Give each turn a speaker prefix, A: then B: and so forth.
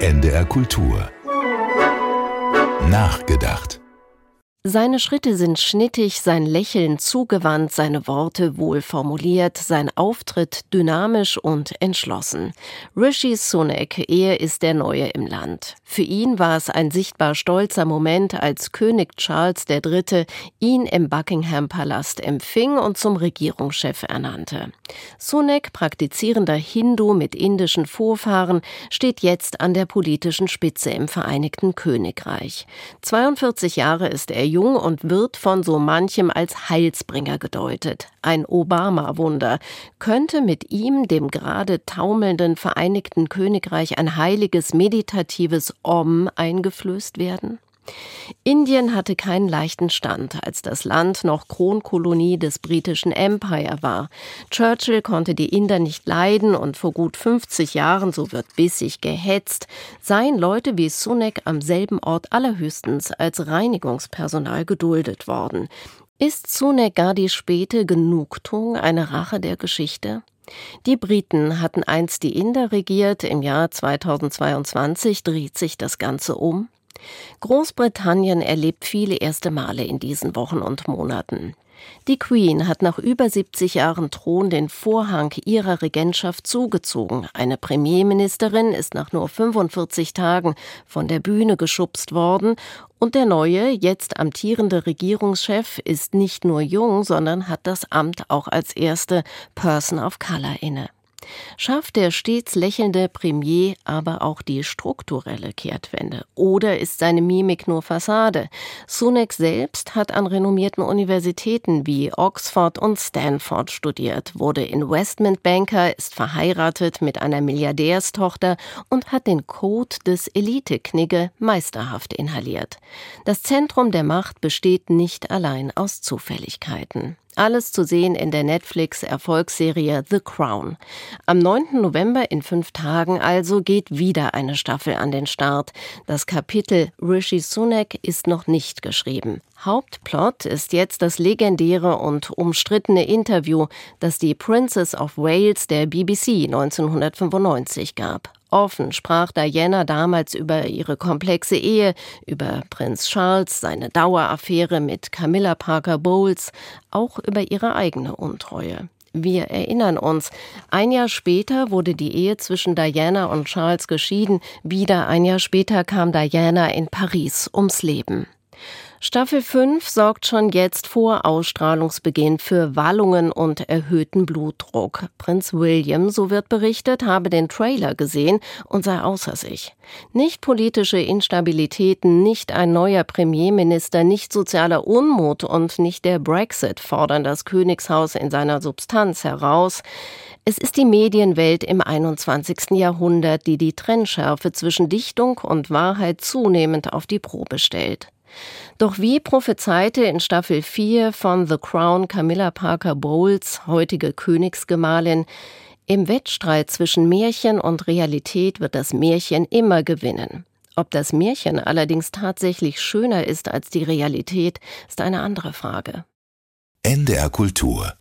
A: NDR Kultur. Nachgedacht.
B: Seine Schritte sind schnittig, sein Lächeln zugewandt, seine Worte wohl formuliert, sein Auftritt dynamisch und entschlossen. Rishi Sunak, er ist der Neue im Land. Für ihn war es ein sichtbar stolzer Moment, als König Charles III. ihn im Buckingham Palast empfing und zum Regierungschef ernannte. Sunak, praktizierender Hindu mit indischen Vorfahren, steht jetzt an der politischen Spitze im Vereinigten Königreich. 42 Jahre ist er jung und wird von so manchem als Heilsbringer gedeutet. Ein Obama-Wunder. Könnte mit ihm, dem gerade taumelnden Vereinigten Königreich, ein heiliges, meditatives Om eingeflößt werden? Indien hatte keinen leichten Stand, als das Land noch Kronkolonie des britischen Empire war. Churchill konnte die Inder nicht leiden und vor gut 50 Jahren, so wird bissig gehetzt, seien Leute wie Sunek am selben Ort allerhöchstens als Reinigungspersonal geduldet worden. Ist Sunek gar die späte Genugtuung eine Rache der Geschichte? Die Briten hatten einst die Inder regiert, im Jahr 2022 dreht sich das Ganze um. Großbritannien erlebt viele erste Male in diesen Wochen und Monaten. Die Queen hat nach über 70 Jahren Thron den Vorhang ihrer Regentschaft zugezogen. Eine Premierministerin ist nach nur 45 Tagen von der Bühne geschubst worden und der neue, jetzt amtierende Regierungschef ist nicht nur jung, sondern hat das Amt auch als erste Person of Color inne. Schafft der stets lächelnde Premier aber auch die strukturelle Kehrtwende? Oder ist seine Mimik nur Fassade? Sunak selbst hat an renommierten Universitäten wie Oxford und Stanford studiert, wurde Investmentbanker, ist verheiratet mit einer Milliardärstochter und hat den Code des Elite-Knigge meisterhaft inhaliert. Das Zentrum der Macht besteht nicht allein aus Zufälligkeiten. Alles zu sehen in der Netflix-Erfolgsserie The Crown. Am 9. November in fünf Tagen also geht wieder eine Staffel an den Start. Das Kapitel Rishi Sunak ist noch nicht geschrieben. Hauptplot ist jetzt das legendäre und umstrittene Interview, das die Princess of Wales der BBC 1995 gab. Offen sprach Diana damals über ihre komplexe Ehe, über Prinz Charles, seine Daueraffäre mit Camilla Parker Bowles, auch über ihre eigene Untreue. Wir erinnern uns, ein Jahr später wurde die Ehe zwischen Diana und Charles geschieden, wieder ein Jahr später kam Diana in Paris ums Leben. Staffel 5 sorgt schon jetzt vor Ausstrahlungsbeginn für Wallungen und erhöhten Blutdruck. Prinz William, so wird berichtet, habe den Trailer gesehen und sei außer sich. Nicht politische Instabilitäten, nicht ein neuer Premierminister, nicht sozialer Unmut und nicht der Brexit fordern das Königshaus in seiner Substanz heraus. Es ist die Medienwelt im 21. Jahrhundert, die die Trennschärfe zwischen Dichtung und Wahrheit zunehmend auf die Probe stellt. Doch wie prophezeite in Staffel 4 von The Crown Camilla Parker Bowles, heutige Königsgemahlin, im Wettstreit zwischen Märchen und Realität wird das Märchen immer gewinnen. Ob das Märchen allerdings tatsächlich schöner ist als die Realität, ist eine andere Frage.
A: NDR Kultur